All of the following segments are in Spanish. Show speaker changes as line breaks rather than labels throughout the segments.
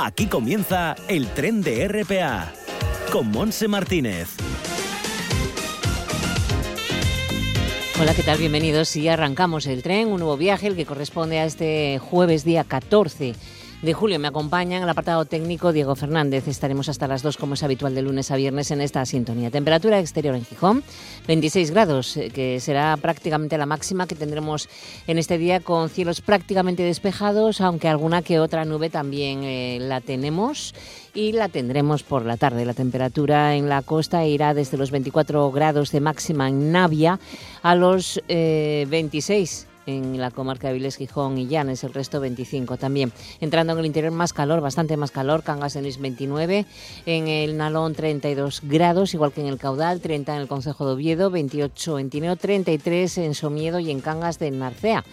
Aquí comienza el tren de RPA con Monse Martínez.
Hola, ¿qué tal? Bienvenidos. Y arrancamos el tren, un nuevo viaje, el que corresponde a este jueves día 14 de julio. Me acompaña en el apartado técnico Diego Fernández. Estaremos hasta las 2 como es habitual de lunes a viernes en esta sintonía. Temperatura exterior en Gijón, 26 grados, eh, que será prácticamente la máxima que tendremos en este día con cielos prácticamente despejados, aunque alguna que otra nube también eh, la tenemos y la tendremos por la tarde. La temperatura en la costa irá desde los 24 grados de máxima en Navia a los 26 eh, en la comarca de Viles, Gijón y Llanes, el resto 25 también. Entrando en el interior más calor, bastante más calor, Cangas en Luis 29, en el Nalón 32 grados, igual que en el Caudal, 30 en el Consejo de Oviedo, 28 en Tineo, 33 en Somiedo y en Cangas de Narcea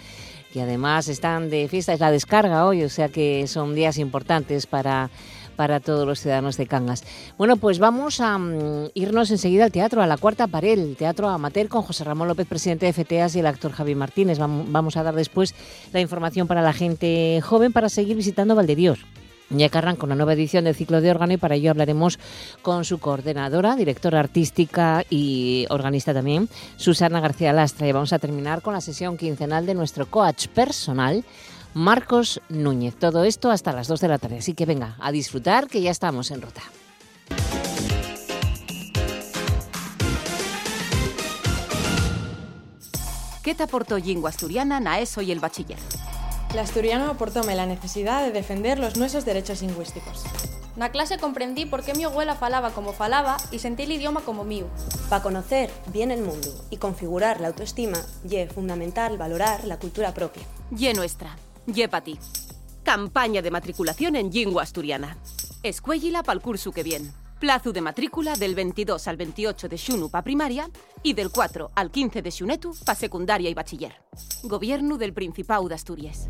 y además están de fiesta, es la descarga hoy, o sea que son días importantes para para todos los ciudadanos de Cangas. Bueno, pues vamos a mm, irnos enseguida al teatro, a la cuarta pared, el teatro amateur con José Ramón López, presidente de FTEAS y el actor Javi Martínez. Vamos a dar después la información para la gente joven para seguir visitando Valdedios. Ya que arranca una nueva edición del ciclo de órgano y para ello hablaremos con su coordinadora, directora artística y organista también, Susana García Lastra. Y vamos a terminar con la sesión quincenal de nuestro coach personal, Marcos Núñez. Todo esto hasta las 2 de la tarde. Así que venga, a disfrutar que ya estamos en ruta.
¿Qué te aportó lengua asturiana na ESO y el bachiller?
La asturiano aportóme la necesidad de defender los nuestros derechos lingüísticos.
Na clase comprendí por qué mi abuela falaba como falaba y sentí el idioma como mío.
Para conocer bien el mundo y configurar la autoestima, es fundamental valorar la cultura propia.
Y nuestra. Yepati. Campaña de matriculación en lengua asturiana. Escuéllila pa'l curso que viene. Plazo de matrícula del 22 al 28 de xunu pa primaria y del 4 al 15 de xunetu pa secundaria y bachiller. Gobierno del Principado de Asturias.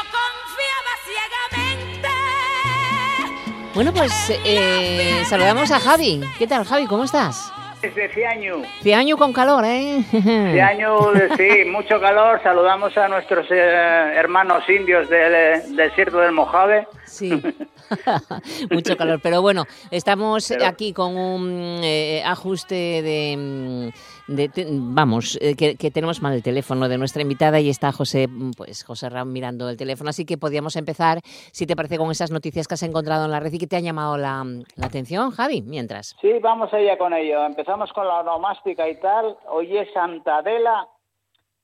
Bueno, pues eh, saludamos a Javi. ¿Qué tal, Javi? ¿Cómo estás?
Desde Ciaño.
Ciaño con calor, ¿eh?
Ciaño, sí, mucho calor. Saludamos a nuestros eh, hermanos indios del desierto del Mojave.
Sí. mucho calor, pero bueno, estamos aquí con un eh, ajuste de mm, vamos, eh, que, tenemos mal el teléfono de nuestra invitada y está José, mm, pues José Ram mirando el teléfono, así que podríamos empezar, si te parece, con esas noticias que has encontrado en la red y que te ha llamado la, atención, Javi, mientras.
Sí, vamos allá con ello. Empezamos con la onomástica y tal. Hoy es Santa Adela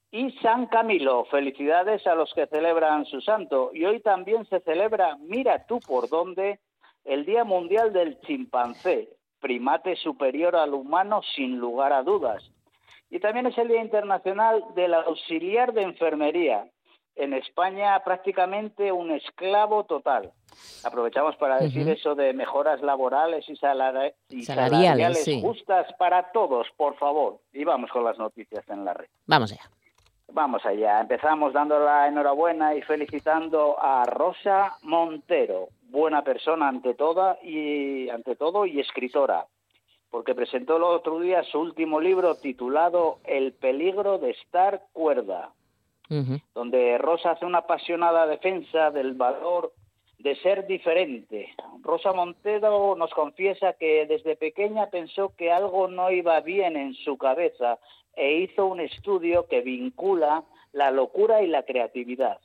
y San Camilo. Felicidades a los que celebran su santo. Y hoy también se celebra, mira tú por dónde, el Día Mundial del Chimpancé, primate superior al humano sin lugar a dudas. Y también es el Día Internacional del Auxiliar de Enfermería. En España prácticamente un esclavo total. Aprovechamos para decir eso de mejoras laborales y, salariales, justas para todos, por favor. Y vamos con las noticias en la red.
Vamos allá.
Vamos allá. Empezamos dando la enhorabuena y felicitando a Rosa Montero, buena persona ante toda y ante todo y escritora porque presentó el otro día su último libro titulado El peligro de estar cuerda, donde Rosa hace una apasionada defensa del valor de ser diferente. Rosa Montero nos confiesa que desde pequeña pensó que algo no iba bien en su cabeza e hizo un estudio que vincula la locura y la creatividad.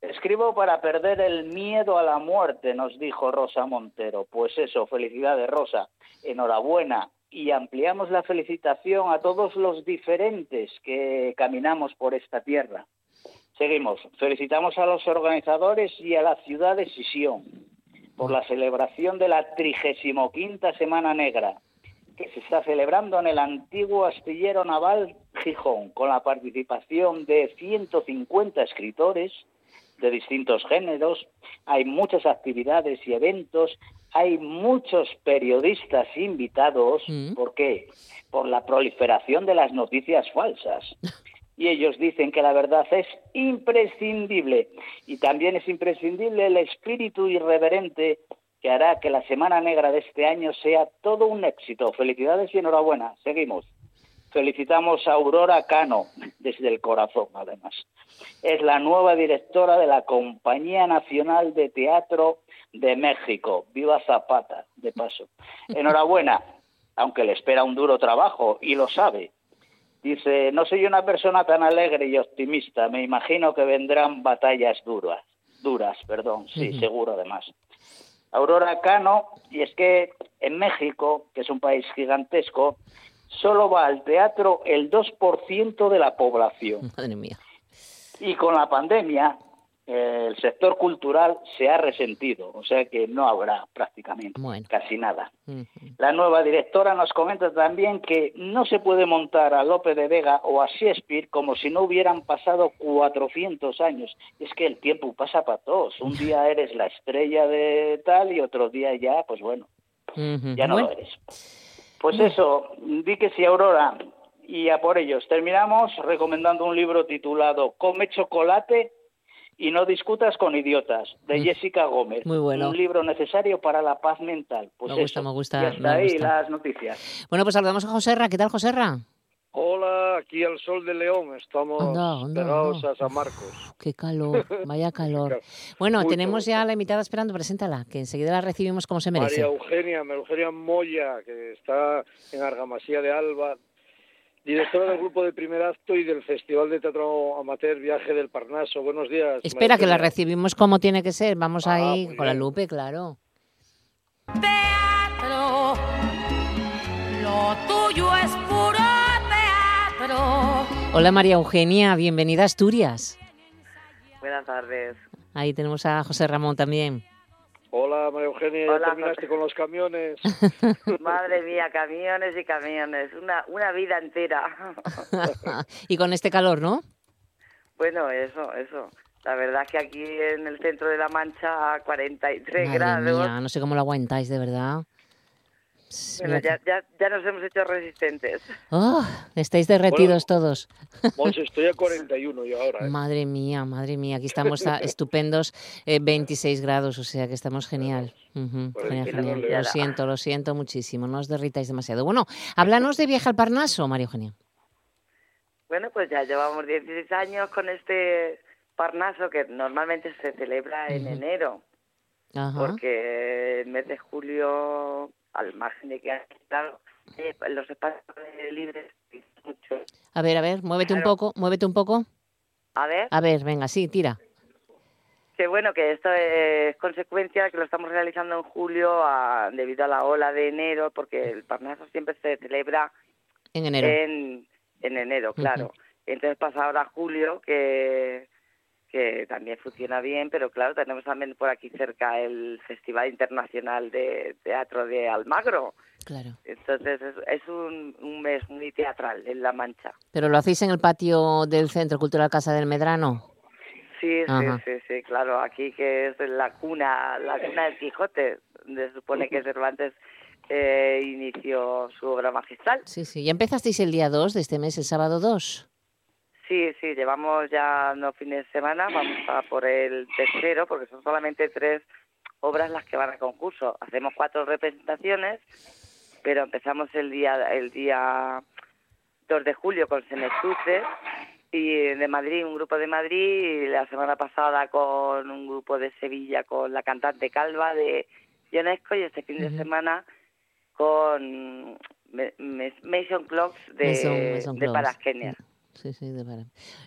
Escribo para perder el miedo a la muerte, nos dijo Rosa Montero. Pues eso, felicidades Rosa, enhorabuena. Y ampliamos la felicitación a todos los diferentes que caminamos por esta tierra. Seguimos. Felicitamos a los organizadores y a la ciudad de Sisión. por la celebración de la 35 Semana Negra, que se está celebrando en el antiguo astillero naval Gijón, con la participación de 150 escritores de distintos géneros, hay muchas actividades y eventos, hay muchos periodistas invitados,
Mm.
¿por qué? Por la proliferación de las noticias falsas. Y ellos dicen que la verdad es imprescindible. Y también es imprescindible el espíritu irreverente que hará que la Semana Negra de este año sea todo un éxito. Felicidades y enhorabuena. Seguimos. Felicitamos a Aurora Cano, desde el corazón, además. Es la nueva directora de la Compañía Nacional de Teatro de México. Viva Zapata, de paso. Enhorabuena, aunque le espera un duro trabajo, y lo sabe. Dice, no soy una persona tan alegre y optimista, me imagino que vendrán batallas duras, duras, perdón, sí, seguro además. Aurora Cano, y es que en México, que es un país gigantesco, solo va al teatro el 2% de la población.
Madre mía.
Y con la pandemia, el sector cultural se ha resentido, o sea que no habrá prácticamente
Bueno.
casi nada.
Ujú.
La nueva directora nos comenta también que no se puede montar a Lope de Vega o a Shakespeare como si no hubieran pasado 400 años. Es que el tiempo pasa para todos. Un día eres la estrella de tal y otro día ya, pues bueno,
Ujú.
ya no
Bueno,
lo eres. Pues eso, di que sí, Aurora, y a por ellos. Terminamos recomendando un libro titulado Come chocolate y no discutas con idiotas, de
Mm.
Jessica Gómez.
Muy bueno.
Un libro necesario para la paz mental. Pues
Me gusta,
eso.
me gusta,
Y hasta
me
ahí
gusta.
las noticias.
Bueno, pues saludamos a Joserra. ¿Qué tal, Joserra?
Hola, aquí al Sol de León, estamos
Anda, anda,
pegados
anda.
a San Marcos.
Qué calor, vaya calor. Bueno,
Mucho,
tenemos ya
mucho.
a la invitada esperando, preséntala, que enseguida la recibimos como se merece.
María Eugenia, María Eugenia Moya, que está en Argamasía de Alba, directora del grupo de primer acto y del Festival de Teatro Amateur Viaje del Parnaso. Buenos días.
Espera,
María
que la recibimos como tiene que ser. Vamos
Ah,
ahí con la lupe, claro.
Teatro, lo tuyo es puro teatro.
Hola María Eugenia, bienvenida a Asturias.
Buenas tardes.
Ahí tenemos a José Ramón también.
Hola, María Eugenia, ya
Hola,
terminaste con los camiones.
Madre mía, camiones y camiones, una, una vida entera.
y con este calor, ¿no?
bueno, eso, eso. La verdad que aquí en el centro de la Mancha a 43
Madre
grados.
mía, no sé cómo lo aguantáis, de verdad.
Bueno, ya, ya, ya nos hemos hecho resistentes.
Oh, estáis derretidos todos.
Pues estoy a 41 yo ahora. ¿eh?
Madre mía, madre mía, aquí estamos a estupendos eh, 26 grados, o sea que estamos genial. Ujú,
Por
genial, genial. Lo siento, lo siento muchísimo, no os derritáis demasiado. Bueno, háblanos de viaje al Parnaso, María Eugenia.
Bueno, pues ya llevamos 16 años con este Parnaso que normalmente se celebra en
Ujú.
enero.
Ajá.
porque el mes de julio, al margen de que claro, eh, los espacios libres mucho.
A ver, a ver, muévete un poco, muévete un poco.
A ver,
A ver, venga, sí, tira.
que bueno, que esto es consecuencia que lo estamos realizando en julio a- debido a la ola de enero, porque el Parnaso siempre se celebra
En enero.
en, en enero, claro. Entonces pasa ahora julio, que, que también funciona bien, pero claro, tenemos también por aquí cerca el Festival Internacional de Teatro de Almagro.
Claro.
Entonces es, es un, un mes muy teatral en La Mancha.
¿Pero lo hacéis en el patio del Centro Cultural Casa del Medrano?
Sí,
Ajá.
sí, sí, sí, claro. Aquí que es la cuna, la cuna del Quijote, se supone que Cervantes eh, inició su obra magistral.
Sí, sí. ¿Ya empezasteis el día 2 de este mes, el sábado 2?
Sí, sí, llevamos ya no fines de semana, vamos a por el tercero, porque son solamente tres obras las que van a concurso. Hacemos cuatro representaciones, pero empezamos el día el día 2 de julio con Senestuce y de Madrid, un grupo de Madrid, y la semana pasada con un grupo de Sevilla con la cantante Calva de Ionesco y este fin de semana con Mason Clocks de,
Mason- Mason
de
Clocks.
Parasquenia.
Sí, sí, de.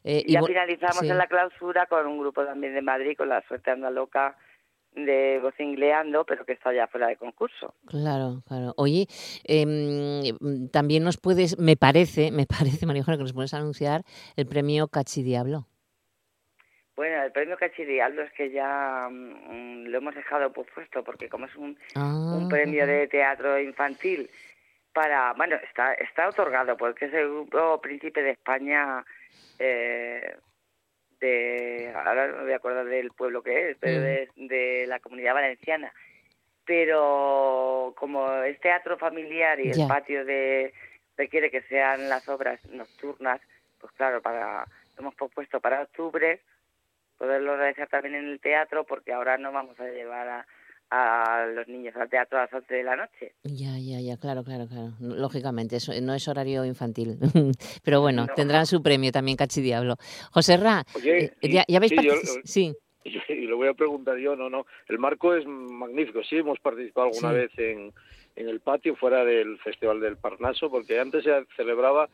Eh,
Y ya
bu-
finalizamos
sí.
en la clausura con un grupo también de Madrid, con la suerte anda loca de Vocingleando, pero que está ya fuera de concurso.
Claro, claro. Oye, em, también nos puedes, me parece, me parece, María Eugenia, que nos puedes anunciar el premio Cachidiablo.
Bueno, el premio Cachirialdo es que ya mm, lo hemos dejado puesto porque como es un,
Ah,
un premio de teatro infantil para, bueno, está está otorgado porque es el grupo Príncipe de España eh, de, ahora no me voy a acordar del pueblo que es, pero
Mm.
de, de la comunidad valenciana. Pero como es teatro familiar y el patio de requiere que sean las obras nocturnas, pues claro, para hemos propuesto para octubre poderlo realizar también en el teatro porque ahora no vamos a llevar a, a los niños al teatro a las 11 de la noche.
Ya, ya, ya, claro, claro, claro. Lógicamente, eso no es horario infantil. Pero bueno,
No.
tendrán su premio también, Cachidiablo. José Ra,
Oye,
eh, ya, ya habéis
sí, yo-
partici- Sí,
Y, lo voy a preguntar yo, no, no. El marco es magnífico. Sí, hemos participado alguna
Sí.
vez en, en el patio fuera del Festival del Parnaso, porque antes se celebraba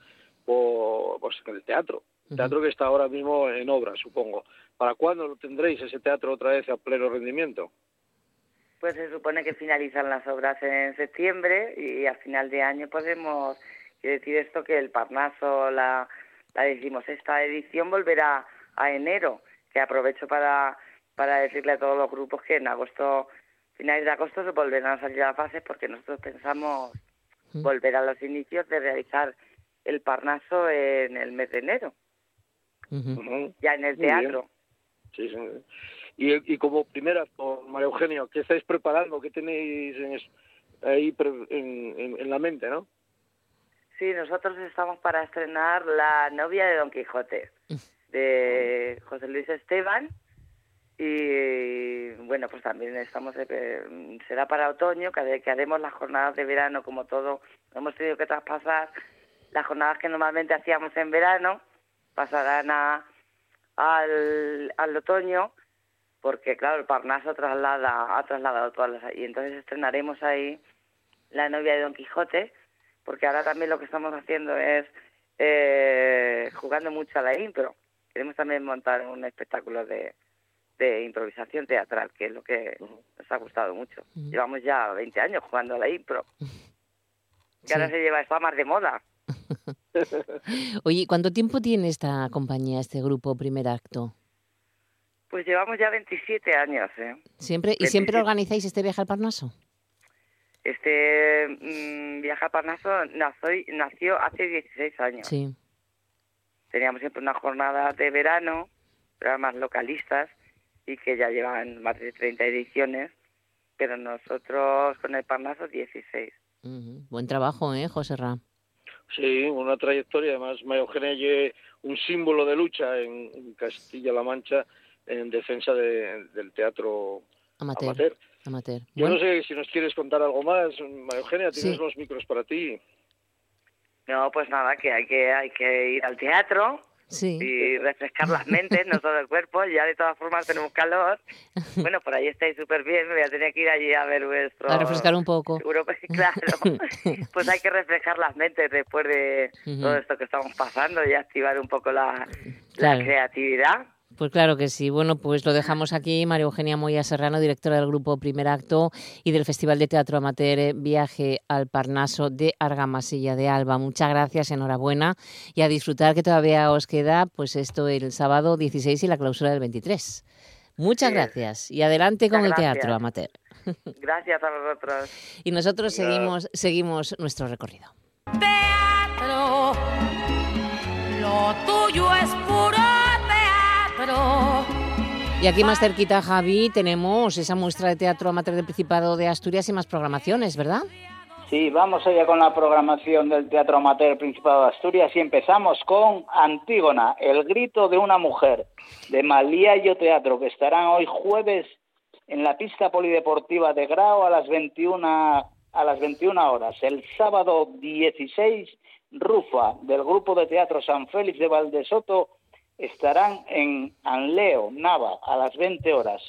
por, pues, en el teatro. Teatro que está ahora mismo en obra, supongo. ¿Para cuándo lo tendréis ese teatro otra vez a pleno rendimiento?
Pues se supone que finalizan las obras en septiembre y a final de año podemos quiere decir esto que el Parnaso, la, la decimosexta edición volverá a enero, que aprovecho para, para decirle a todos los grupos que en agosto, finales de agosto se volverán a salir a fases porque nosotros pensamos
Mm.
volver a los inicios de realizar el Parnaso en el mes de enero, ya en el
Muy bien.
teatro.
Sí, sí. Y, y como primera, María Eugenio, ¿qué estáis preparando? ¿Qué tenéis en ahí en, la mente, no?
Sí, nosotros estamos para estrenar La novia de Don Quijote, de José Luis Esteban. Y bueno, pues también estamos, eh, será para otoño, que, que haremos las jornadas de verano como todo. Hemos tenido que traspasar las jornadas que normalmente hacíamos en verano, pasarán a, al otoño, porque claro, el Parnaso traslada, ha trasladado todas las... Y entonces estrenaremos ahí La novia de Don Quijote, porque ahora también lo que estamos haciendo es eh, jugando mucho a la impro. Queremos también montar un espectáculo de, de improvisación teatral, que es lo que nos ha gustado mucho. Llevamos ya 20 años jugando a la impro. Que
Sí.
ahora se lleva, está más de moda.
Oye, ¿cuánto tiempo tiene esta compañía, este grupo Primer Acto?
Pues llevamos ya 27 años, ¿eh?
¿Siempre, ¿Y siempre
27.
organizáis este viaje al Parnaso?
Este mm, Viaja Parnaso nació, nació hace 16 años.
Sí.
Teníamos siempre una jornada de verano, programas localistas, y que ya llevan más de 30 ediciones, pero nosotros con el Parnaso 16.
Ujú. Buen trabajo, ¿eh, José Ra?
Sí, una trayectoria. Además, María Eugenia es un símbolo de lucha en, en Castilla-La Mancha en defensa de- del teatro
Amateur.
amateur.
Amateur.
Yo
Bueno,
no sé si nos quieres contar algo más, María Eugenia, tienes
Sí.
los micros para ti.
No, pues nada, que hay que hay que ir al teatro
sí.
y refrescar las mentes, no todo el cuerpo. Ya de todas formas tenemos calor. Bueno, por ahí estáis súper bien. Me voy a tener que ir allí a ver vuestro.
A refrescar un poco.
Seguro que claro. Pues hay que refrescar las mentes después de todo esto que estamos pasando y activar un poco la,
Claro.
la creatividad.
Pues claro que sí. Bueno, pues lo dejamos aquí. María Eugenia Moya Serrano, directora del grupo Primer Acto y del Festival de Teatro Amateur Viaje al Parnaso de Argamasilla de Alba. Muchas gracias, enhorabuena y a disfrutar que todavía os queda pues esto el sábado 16 y la clausura del 23. Muchas
Sí.
gracias y adelante con
Muchas
el
gracias.
teatro amateur.
Gracias a vosotros.
Y nosotros seguimos seguimos nuestro recorrido.
teatro. Lo tuyo es puro.
Y aquí más cerquita, Javi, tenemos esa muestra de teatro amateur del Principado de Asturias y más programaciones, ¿verdad?
Sí, vamos allá con la programación del Teatro Amateur Principado de Asturias y empezamos con Antígona, el grito de una mujer, de Maliayo Teatro, que estarán hoy jueves en la pista polideportiva de Grao a las 21 a las 21 horas. El sábado 16, Rufa, del grupo de teatro San Félix de Valdesoto, estarán en Anleo, Nava, a las 20 horas.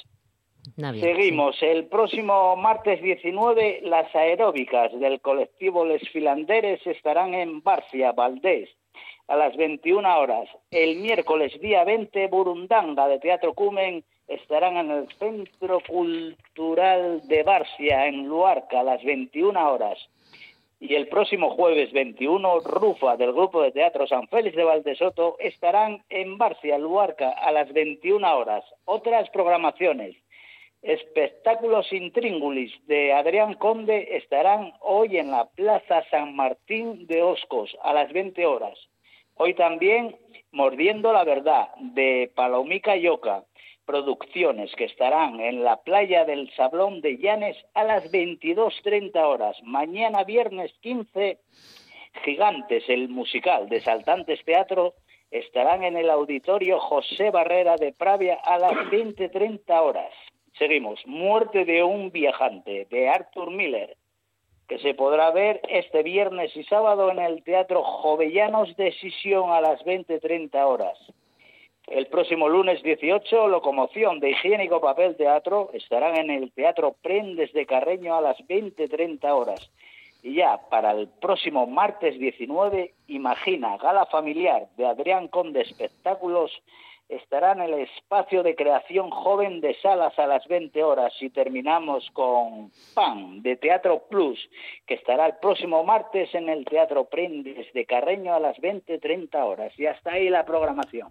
Seguimos. El próximo martes 19, las aeróbicas del colectivo Les Filanderes estarán en Barcia, Valdés, a las 21 horas. El miércoles día 20, Burundanga de Teatro Cumen estarán en el Centro Cultural de Barcia, en Luarca, a las 21 horas. Y el próximo jueves 21, Rufa del Grupo de Teatro San Félix de Valdesoto estarán en Barcia, Luarca, a las 21 horas. Otras programaciones. Espectáculos intríngulis de Adrián Conde estarán hoy en la Plaza San Martín de Oscos a las 20 horas. Hoy también Mordiendo la Verdad de Palomica Yoca producciones que estarán en la playa del Sablón de Llanes a las 22.30 horas. Mañana viernes 15, Gigantes, el musical de Saltantes Teatro, estarán en el auditorio José Barrera de Pravia a las 20.30 horas. Seguimos, Muerte de un viajante de Arthur Miller, que se podrá ver este viernes y sábado en el Teatro Jovellanos de Sisión a las 20.30 horas. El próximo lunes 18, Locomoción de Higiénico Papel Teatro estarán en el Teatro Prendes de Carreño a las 20.30 horas. Y ya para el próximo martes 19, Imagina, Gala Familiar de Adrián Conde Espectáculos estará en el espacio de creación joven de Salas a las 20 horas y terminamos con PAN de Teatro Plus, que estará el próximo martes en el Teatro Prendes de Carreño a las 20.30 horas. Y hasta ahí la programación.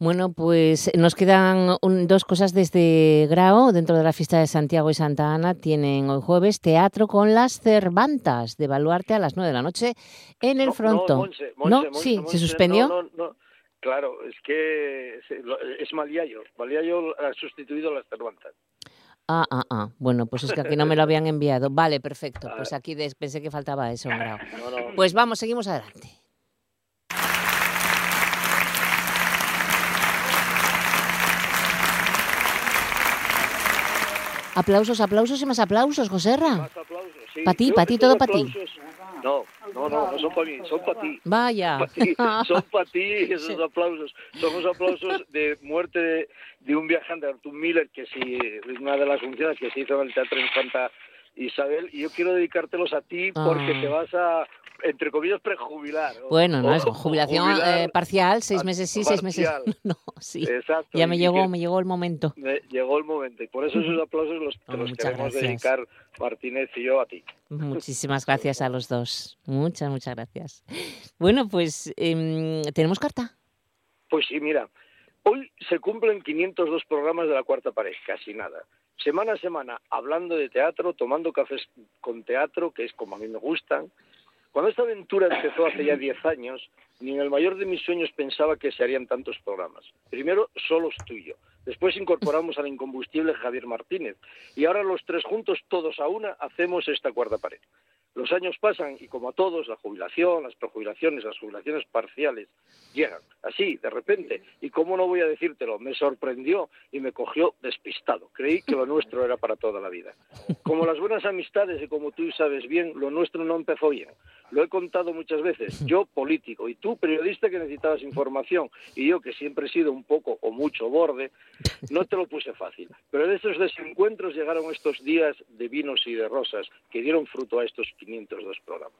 Bueno, pues nos quedan dos cosas desde Grao, dentro de la fiesta de Santiago y Santa Ana. Tienen hoy jueves teatro con las Cervantas de Baluarte a las 9 de la noche en el Fronto.
No,
sí, se suspendió.
Claro, es que es Maliayo. Maliayo ha sustituido a las Cervantas.
Ah, ah, ah. Bueno, pues es que aquí no me lo habían enviado. Vale, perfecto. Pues aquí pensé que faltaba eso. Pues vamos, seguimos adelante. Aplausos, aplausos y más aplausos, Joserra.
Más aplausos, sí.
Para ti, todo para ti.
No, no, no, no son para mí, son para ti.
Vaya.
son para ti esos aplausos. Son los aplausos de muerte de, de un viajante, Artur Miller, que sí, es una de las funciones que se hizo en el Teatro Infanta Isabel, y yo quiero dedicártelos a ti porque
Ah.
te vas a, entre comillas, prejubilar.
Bueno, no es jubilación
jubilar
eh, parcial, seis meses sí, seis meses no. Sí,
Exacto.
ya me llegó,
que
me llegó el momento.
me llegó el momento. Y por eso esos aplausos los,
Oh,
los queremos
gracias.
dedicar Martínez y yo a ti.
Muchísimas gracias a los dos. Muchas, muchas gracias. Bueno, pues em, tenemos carta.
Pues sí, mira, hoy se cumplen 502 programas de la cuarta pared, casi nada. Semana a semana, hablando de teatro, tomando cafés con teatro, que es como a mí me gustan. Cuando esta aventura empezó hace ya 10 años, ni en el mayor de mis sueños pensaba que se harían tantos programas. Primero, solos tuyo. Después incorporamos al incombustible Javier Martínez. Y ahora los tres juntos, todos a una, hacemos esta cuarta pared. Los años pasan y como a todos, la jubilación, las prejubilaciones, las jubilaciones parciales llegan, así, de repente. Y cómo no voy a decírtelo, me sorprendió y me cogió despistado. Creí que lo nuestro era para toda la vida. Como las buenas amistades y como tú sabes bien, lo nuestro no empezó bien. Lo he contado muchas veces. Yo, político, y tú, periodista que necesitabas información, y yo, que siempre he sido un poco o mucho borde, no te lo puse fácil. Pero de estos desencuentros llegaron estos días de vinos y de rosas que dieron fruto a estos 502 programas.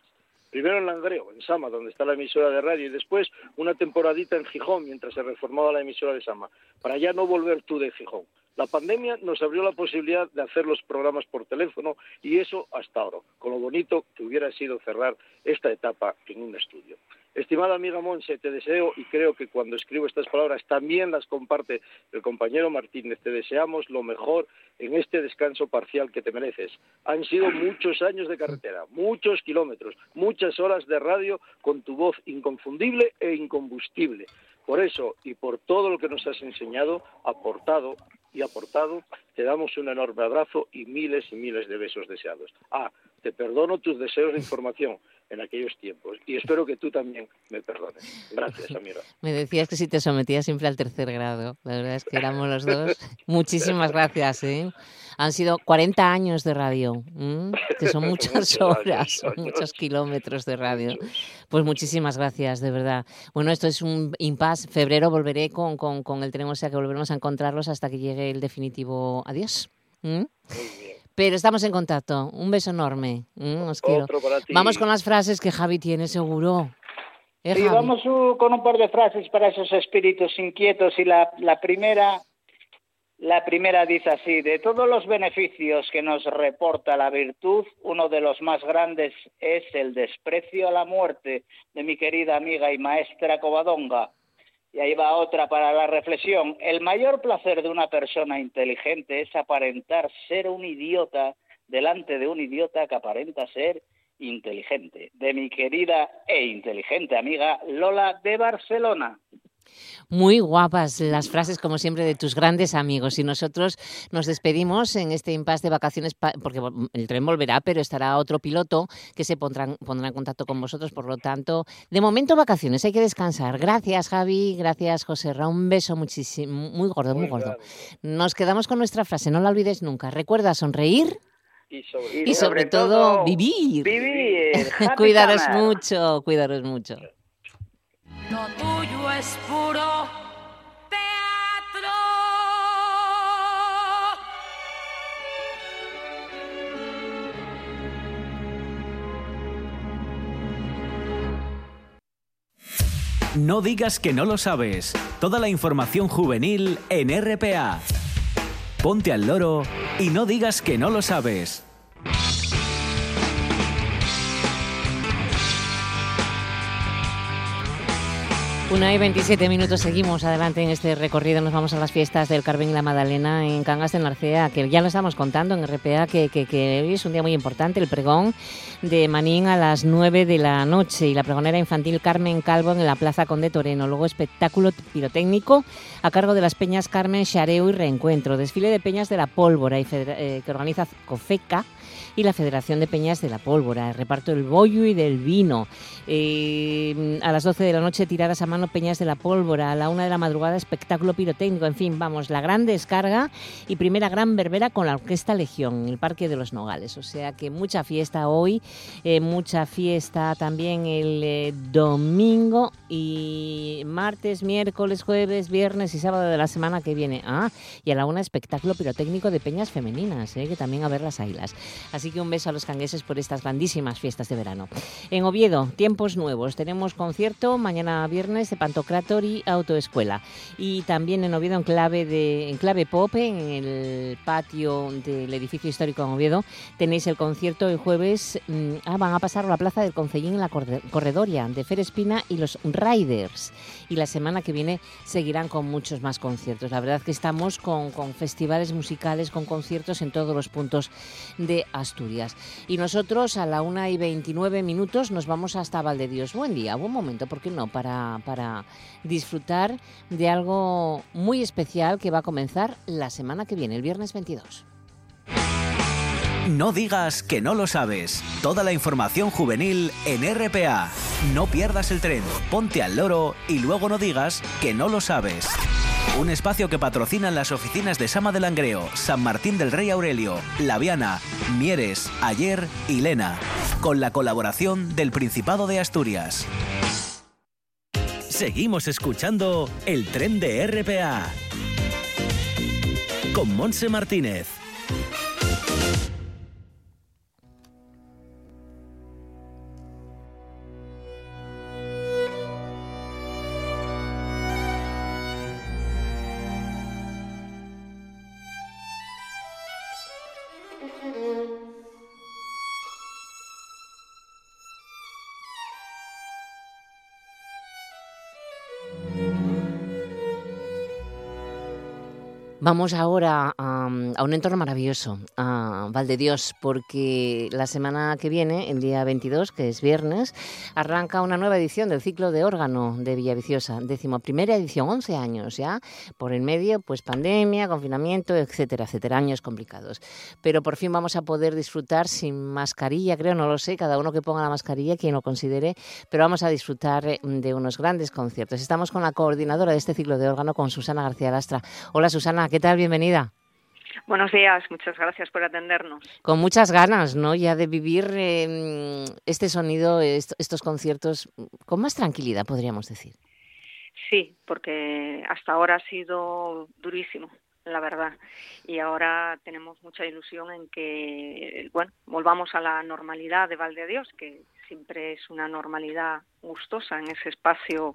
Primero en Langreo, en Sama, donde está la emisora de radio, y después una temporadita en Gijón, mientras se reformaba la emisora de Sama, para ya no volver tú de Gijón. La pandemia nos abrió la posibilidad de hacer los programas por teléfono y eso hasta ahora, con lo bonito que hubiera sido cerrar esta etapa en un estudio. Estimada amiga Monse, te deseo y creo que cuando escribo estas palabras también las comparte el compañero Martínez. Te deseamos lo mejor en este descanso parcial que te mereces. Han sido muchos años de carretera, muchos kilómetros, muchas horas de radio con tu voz inconfundible e incombustible. Por eso y por todo lo que nos has enseñado, aportado y aportado, te damos un enorme abrazo y miles y miles de besos deseados. Ah, te perdono tus deseos de información en aquellos tiempos y espero que tú también me perdones. Gracias, amiga.
Me decías que si te sometías siempre al tercer grado. La verdad es que éramos los dos. Muchísimas gracias. ¿eh? Han sido 40 años de radio, ¿m? que son muchas horas,
años,
muchos kilómetros de radio. Pues muchísimas gracias, de verdad. Bueno, esto es un impasse. Febrero volveré con, con, con el tren, o sea que volveremos a encontrarlos hasta que llegue el definitivo adiós. Pero estamos en contacto. Un beso enorme. ¿m? Os quiero.
Otro para ti.
Vamos con las frases que Javi tiene seguro. ¿Eh,
Sí, vamos uh, con un par de frases para esos espíritus inquietos y la, la primera La primera dice así, de todos los beneficios que nos reporta la virtud, uno de los más grandes es el desprecio a la muerte de mi querida amiga y maestra Covadonga. Y ahí va otra para la reflexión. El mayor placer de una persona inteligente es aparentar ser un idiota delante de un idiota que aparenta ser inteligente. De mi querida e inteligente amiga Lola de Barcelona.
Muy guapas las frases, como siempre, de tus grandes amigos. Y nosotros nos despedimos en este impasse de vacaciones, porque el tren volverá, pero estará otro piloto que se pondrá, en contacto con vosotros. Por lo tanto, de momento, vacaciones, hay que descansar. Gracias, Javi. Gracias, José Ra. Un beso muchísimo, muy gordo, muy, gordo. Nos quedamos con nuestra frase, no la olvides nunca. Recuerda sonreír.
Y
sobre, todo, vivir.
Vivir.
cuidaros mucho, cuidaros mucho.
Lo tuyo es puro teatro.
No digas que no lo sabes. Toda la información juvenil en RPA. Ponte al loro y no digas que no lo sabes.
Una y 27 minutos seguimos adelante en este recorrido. Nos vamos a las fiestas del Carmen y la Madalena en Cangas de Narcea, que ya lo estamos contando en RPA, que, que, hoy es un día muy importante, el pregón de Manín a las 9 de la noche y la pregonera infantil Carmen Calvo en la Plaza Conde Toreno. Luego espectáculo pirotécnico a cargo de las peñas Carmen Xareo y Reencuentro. Desfile de peñas de la pólvora y eh, que organiza COFECA y la Federación de Peñas de la Pólvora, el reparto del bollo y del vino. Eh, a las 12 de la noche tiradas a mano Peñas de la Pólvora, a la una de la madrugada espectáculo pirotécnico, en fin, vamos, la gran descarga y primera gran verbera con la Orquesta Legión en el Parque de los Nogales. O sea que mucha fiesta hoy, eh, mucha fiesta también el eh, domingo y martes, miércoles, jueves, viernes y sábado de la semana que viene. Ah, y a la una espectáculo pirotécnico de peñas femeninas, que también a ver las ailas. Así que un beso a los cangueses por estas grandísimas fiestas de verano. En Oviedo, tiempos nuevos. Tenemos concierto mañana viernes de Pantocrator y Autoescuela. Y también en Oviedo, en clave, de, en clave pop, en el patio del edificio histórico en Oviedo, tenéis el concierto el jueves. Mm, ah, van a pasar a la plaza del Concellín en la Corredoria de Fer Espina y los Riders. Y la semana que viene seguirán con muchos más conciertos. La verdad que estamos con, con festivales musicales, con conciertos en todos los puntos de Asturias. Y nosotros a la una y 29 minutos nos vamos hasta Valdedios. Buen día, buen momento, ¿por qué no? Para, para disfrutar de algo muy especial que va a comenzar la semana que viene, el viernes 22.
No digas que no lo sabes. Toda la información juvenil en RPA. No pierdas el tren, ponte al loro y luego no digas que no lo sabes. Un espacio que patrocinan las oficinas de Sama del Langreo, San Martín del Rey Aurelio, Laviana, Mieres, Ayer y Lena, con la colaboración del Principado de Asturias. Seguimos escuchando el tren de RPA con Monse Martínez.
Vamos ahora a, un entorno maravilloso, a Valdedios, porque la semana que viene, el día 22, que es viernes, arranca una nueva edición del ciclo de órgano de Villaviciosa, décimo primera edición, 11 años ya, por el medio, pues pandemia, confinamiento, etcétera, etcétera, años complicados. Pero por fin vamos a poder disfrutar sin mascarilla, creo, no lo sé, cada uno que ponga la mascarilla, quien lo considere, pero vamos a disfrutar eh, de unos grandes conciertos. Estamos con la coordinadora de este ciclo de órgano, con Susana García Lastra. Hola Susana, ¿qué ¿Qué tal? Bienvenida.
Buenos días, muchas gracias por atendernos.
Con muchas ganas, ¿no? Ya de vivir em, este sonido, estos conciertos con más tranquilidad, podríamos decir.
Sí, porque hasta ahora ha sido durísimo, la verdad. Y ahora tenemos mucha ilusión en que, bueno, volvamos a la normalidad de Valde Dios, que siempre es una normalidad gustosa en ese espacio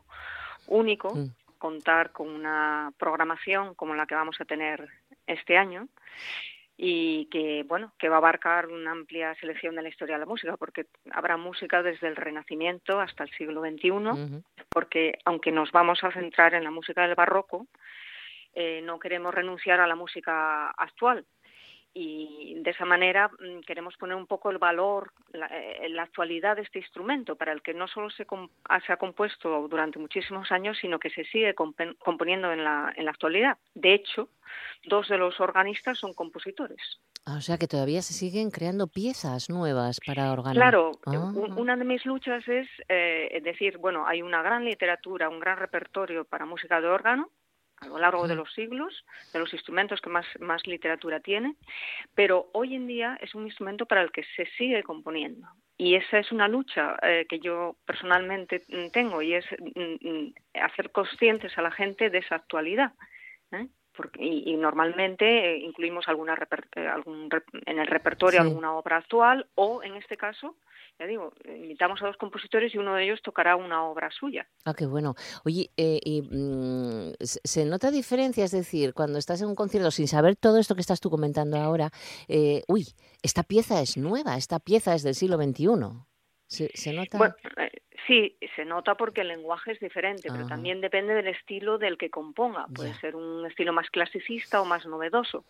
único. Mm contar con una programación como la que vamos a tener este año y que bueno que va a abarcar una amplia selección de la historia de la música porque habrá música desde el Renacimiento hasta el siglo XXI porque aunque nos vamos a centrar en la música del barroco eh, no queremos renunciar a la música actual y de esa manera mm, queremos poner un poco el valor la, eh, la actualidad de este instrumento para el que no solo se, se ha compuesto durante muchísimos años sino que se sigue componiendo en la, en la actualidad de hecho dos de los organistas son compositores
ah, o sea que todavía se siguen creando piezas nuevas para órgano.
Claro, ah. una de mis luchas es eh, decir, bueno, hay una gran literatura, un gran repertorio para música de órgano, a lo largo de los siglos, de los instrumentos que más, más literatura tiene, pero hoy en día es un instrumento para el que se sigue componiendo. Y esa es una lucha eh, que yo personalmente mm, tengo y es mm, mm, hacer conscientes a la gente de esa actualidad. ¿eh? Porque, y, normalmente eh, incluimos alguna algún, en el repertorio alguna obra actual o, en este caso, ya digo, invitamos a dos compositores y uno de ellos tocará una obra suya.
Ah, qué bueno. Oye, eh, y, mm, ¿se nota diferencia? Es decir, cuando estás en un concierto sin saber todo esto que estás tú comentando ahora, eh, uy, esta pieza es nueva, esta pieza es del siglo XXI. ¿Se, se nota?
Bueno, eh, Sí, se nota porque el lenguaje es diferente, pero también depende del estilo del que componga. Puede ser un estilo más clasicista o más novedoso.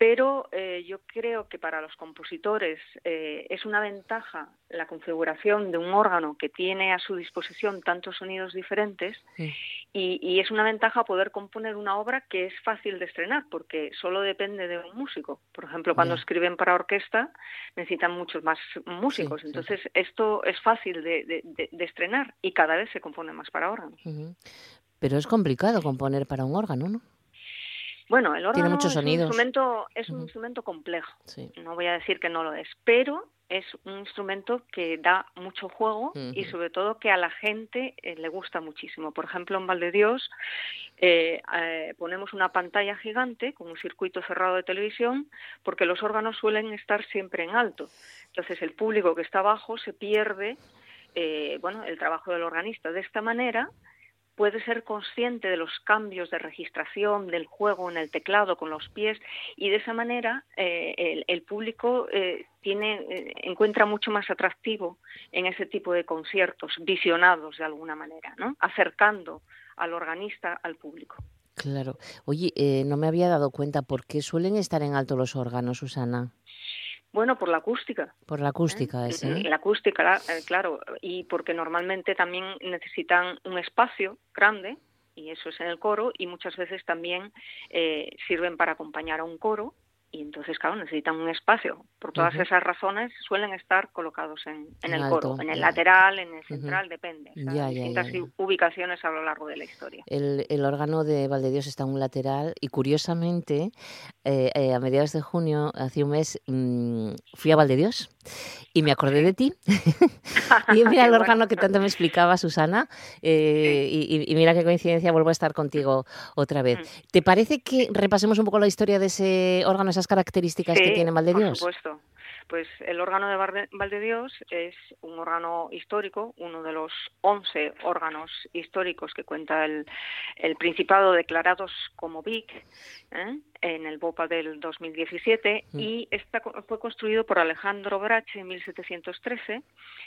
Pero eh, yo creo que para los compositores eh, es una ventaja la configuración de un órgano que tiene a su disposición tantos sonidos diferentes y, y, es una ventaja poder componer una obra que es fácil de estrenar porque solo depende de un músico. Por ejemplo, cuando escriben para orquesta necesitan muchos más músicos. Entonces, esto es fácil de, de, de, estrenar y cada vez se compone más para órganos.
Pero es complicado componer para un órgano, ¿no?
Bueno, el órgano es, un instrumento, es un instrumento complejo. No voy a decir que no lo es, pero es un instrumento que da mucho juego y sobre todo que a la gente eh, le gusta muchísimo. Por ejemplo, en Valdedios eh, eh, ponemos una pantalla gigante con un circuito cerrado de televisión porque los órganos suelen estar siempre en alto. Entonces el público que está abajo se pierde eh, bueno, el trabajo del organista. De esta manera puede ser consciente de los cambios de registración del juego en el teclado con los pies y de esa manera eh, el, público eh, tiene encuentra mucho más atractivo en ese tipo de conciertos visionados de alguna manera, ¿no? acercando al organista al público.
Claro. Oye, no me había dado cuenta por qué suelen estar en alto los órganos, Susana.
Bueno, por la acústica.
Por la acústica,
¿eh? ¿sí? La acústica, eh, claro, y porque normalmente también necesitan un espacio grande, y eso es en el coro, y muchas veces también eh, sirven para acompañar a un coro, y entonces, claro, necesitan un espacio. Por todas esas razones suelen estar colocados en, en el coro, en el lateral, en el central, depende. distintas ubicaciones a lo largo de la historia.
El, el, órgano de Valdedios está en un lateral y curiosamente, eh, eh, a mediados de junio, hace un mes, mmm, fui a Valdedios y me acordé de ti. y mira el órgano que tanto me explicaba Susana. Eh, y, y, mira qué coincidencia, vuelvo a estar contigo otra vez. Mm. ¿Te parece que repasemos un poco la historia de ese órgano, esas características que tiene Valdedios?
Por supuesto. Pues el órgano de Valdedios es un órgano histórico, uno de los 11 órganos históricos que cuenta el, el Principado declarados como BIC ¿eh? En el BOPA del 2017 mm. y está, fue construido por Alejandro Brache en 1713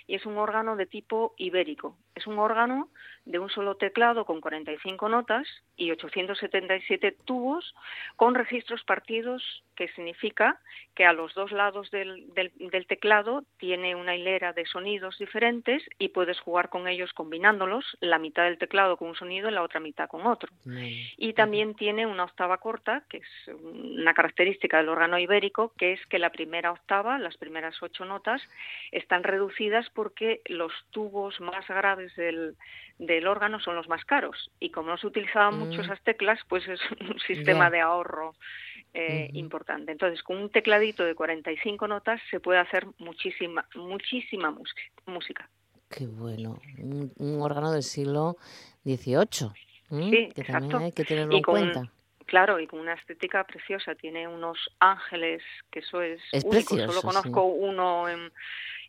y es un órgano de tipo ibérico. Es un órgano de un solo teclado con 45 notas y 877 tubos con registros partidos, que significa que a los dos lados del, del, teclado tiene una hilera de sonidos diferentes y puedes jugar con ellos combinándolos, la mitad del teclado con un sonido y la otra mitad con otro. Y también tiene una octava corta, que es una característica del órgano ibérico, que es que la primera octava, las primeras ocho notas, están reducidas porque los tubos más graves del, del órgano son los más caros y como no se utilizaban mucho mm. esas teclas, pues es un sistema de ahorro eh, importante. Entonces, con un tecladito de 45 notas se puede hacer muchísima, muchísima música.
Qué bueno. Un, órgano del siglo XVIII. Sí, que exacto. hay que tenerlo en cuenta.
Claro, y con una estética preciosa. Tiene unos ángeles, que eso es, único. Solo conozco uno en,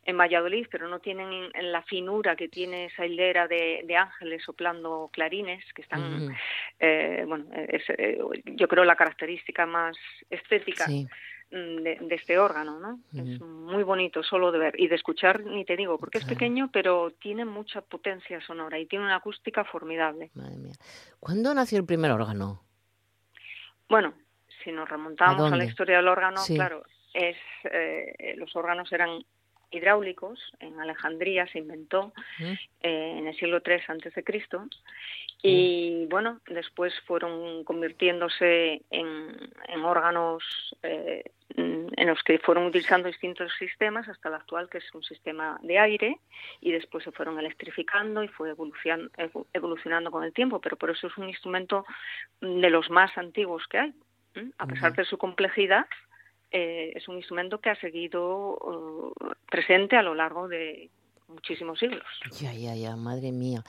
en Valladolid, pero no tienen la finura que tiene esa hilera de, ángeles soplando clarines, que están, eh, bueno, es, eh, yo creo la característica más estética. Mm, de, este órgano, ¿no? Es muy bonito solo de ver y de escuchar, ni te digo, porque es pequeño, pero tiene mucha potencia sonora y tiene una acústica formidable.
Madre mía. ¿Cuándo nació el primer órgano?
Bueno, si nos remontamos a, la historia del órgano, claro, es eh, los órganos eran hidráulicos. En Alejandría se inventó eh, en el siglo III antes de Cristo y bueno, después fueron convirtiéndose en, órganos eh, en los que fueron utilizando distintos sistemas hasta el actual, que es un sistema de aire, y después se fueron electrificando y fue evolucionando con el tiempo, pero por eso es un instrumento de los más antiguos que hay. A pesar de su complejidad, eh, es un instrumento que ha seguido uh, presente a lo largo de muchísimos siglos.
Ya, ya, ya, madre mía.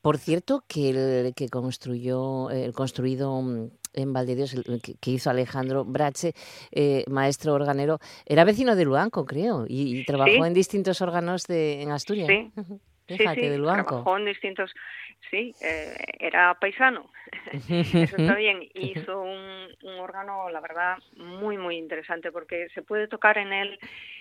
Por cierto, que el que construyó, el construido mm, en Valdedios, el que, hizo Alejandro Brache, eh, maestro organero, era vecino de Luanco, creo, y, trabajó en distintos órganos de, en Asturias.
Sí. Fíjate, de Luanco. Trabajó en distintos sí, eh, era paisano, eso está bien. Hizo un, un, órgano, la verdad, muy, muy interesante porque se puede tocar en él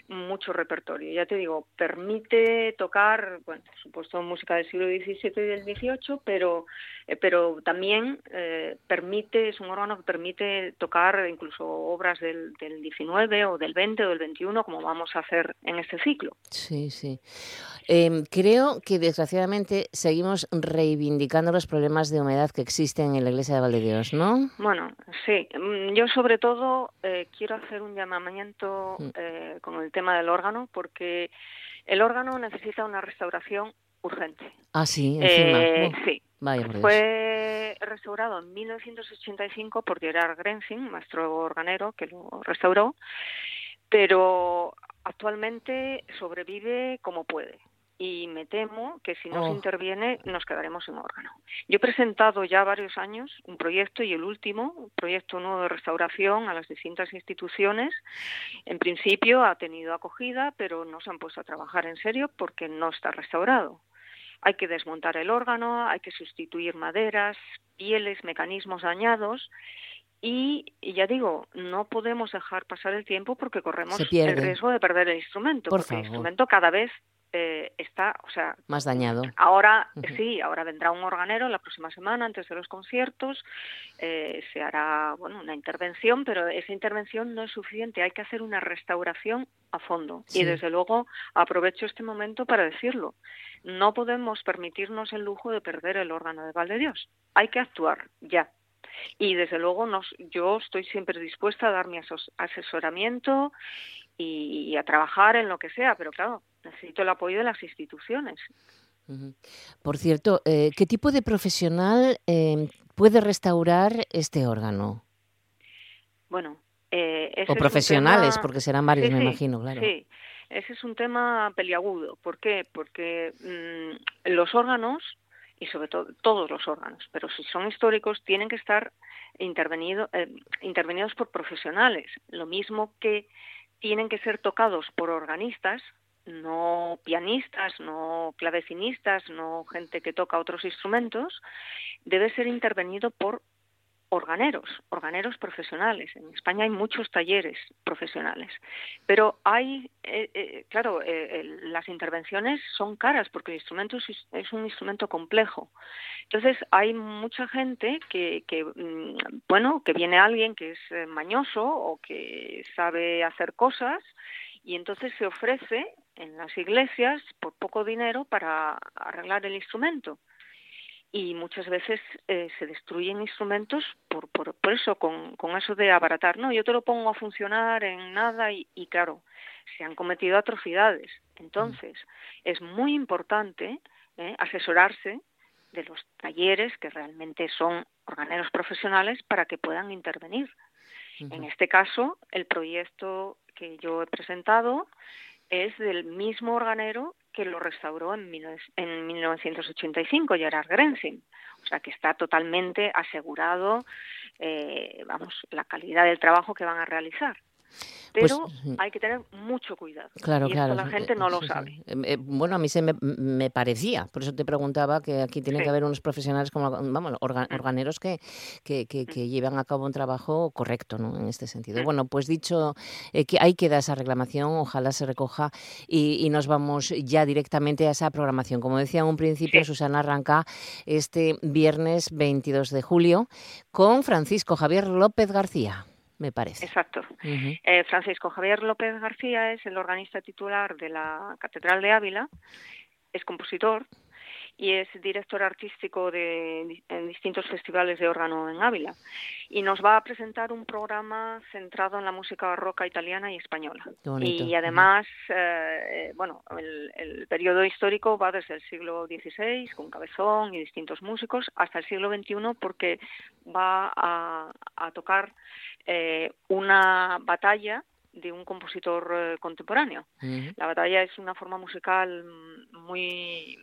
mucho repertorio. Ya te digo, permite tocar, bueno, por supuesto, música del siglo XVII y del XVIII, pero, eh, pero también eh, permite, es un órgano que permite tocar incluso obras del, del XIX o del XX o del XXI, como vamos a hacer en este ciclo.
Sí, sí. Em, creo que desgraciadamente seguimos reivindicando los problemas de humedad que existen en la iglesia de Valdedios, ¿no?
Bueno, sí. Mm, yo sobre todo eh, quiero hacer un llamamiento mm. eh, con el tema del órgano, porque el órgano necesita una restauración urgente.
Ah, sí, encima.
Eh, sí. Fue restaurado en 1985 por Gerard Grensing, maestro organero, que lo restauró, pero actualmente sobrevive como puede y me temo que si no se oh. interviene nos quedaremos sin órgano. Yo he presentado ya varios años un proyecto y el último, un proyecto nuevo de restauración a las distintas instituciones. En principio ha tenido acogida, pero no se han puesto a trabajar en serio porque no está restaurado. Hay que desmontar el órgano, hay que sustituir maderas, pieles, mecanismos dañados y, ya digo, no podemos dejar pasar el tiempo porque corremos el riesgo de perder el instrumento, porque el instrumento cada vez eh, está, o sea,
más dañado.
Ahora sí, ahora vendrá un organero la próxima semana antes de los conciertos, eh, se hará bueno una intervención, pero esa intervención no es suficiente, hay que hacer una restauración a fondo y desde luego aprovecho este momento para decirlo. No podemos permitirnos el lujo de perder el órgano de Val de Dios. Hay que actuar ya. Y desde luego nos, yo estoy siempre dispuesta a dar mi asesoramiento y, a trabajar en lo que sea, pero claro, necesito el apoyo de las instituciones.
Por cierto, eh, ¿qué tipo de profesional em, puede restaurar este órgano?
Bueno, eh,
o profesionales, porque serán varios, me imagino, claro.
Sí, ese es un tema peliagudo. ¿Por qué? Porque mm, los órganos, y sobre todo todos los órganos, pero si son históricos, tienen que estar intervenido, eh, intervenidos por profesionales. Lo mismo que tienen que ser tocados por organistas, no pianistas, no clavecinistas, no gente que toca otros instrumentos, debe ser intervenido por organeros, organeros profesionales. En España hay muchos talleres profesionales, pero hay, eh, eh, claro, eh, las intervenciones son caras porque el instrumento es, un instrumento complejo. Entonces hay mucha gente que, que, mm, bueno, que viene alguien que es mañoso o que sabe hacer cosas y entonces se ofrece en las iglesias por poco dinero para arreglar el instrumento y muchas veces eh, se destruyen instrumentos por, por, por eso, con, con, eso de abaratar. No, yo te lo pongo a funcionar en nada y, y claro, se han cometido atrocidades. Entonces, es muy importante eh, asesorarse de los talleres que realmente son organeros profesionales para que puedan intervenir. En este caso, el proyecto que yo he presentado es del mismo organero que lo restauró en, en 1985, Gerard Grensing. O sea, que está totalmente asegurado, eh, vamos, la calidad del trabajo que van a realizar. Pero pues, hay que tener mucho cuidado.
Claro,
y
claro.
la gente no lo sabe.
Eh, bueno, a mí se me, parecía, por eso te preguntaba que aquí tiene que haber unos profesionales como, vamos, mm. organeros que, que, que, mm. llevan a cabo un trabajo correcto, ¿no? En este sentido. Mm. Bueno, pues dicho eh, que ahí queda esa reclamación, ojalá se recoja y, nos vamos ya directamente a esa programación. Como decía en un principio, Susana arranca este viernes 22 de julio con Francisco Javier López García me parece.
Exacto. Eh, Francisco Javier López García es el organista titular de la Catedral de Ávila, es compositor y es director artístico de, en distintos festivales de órgano en Ávila. Y nos va a presentar un programa centrado en la música barroca italiana y española. Y además, eh, bueno, el, el, periodo histórico va desde el siglo XVI, con Cabezón y distintos músicos, hasta el siglo XXI, porque va a, a tocar eh, una batalla de un compositor eh, contemporáneo. La batalla es una forma musical muy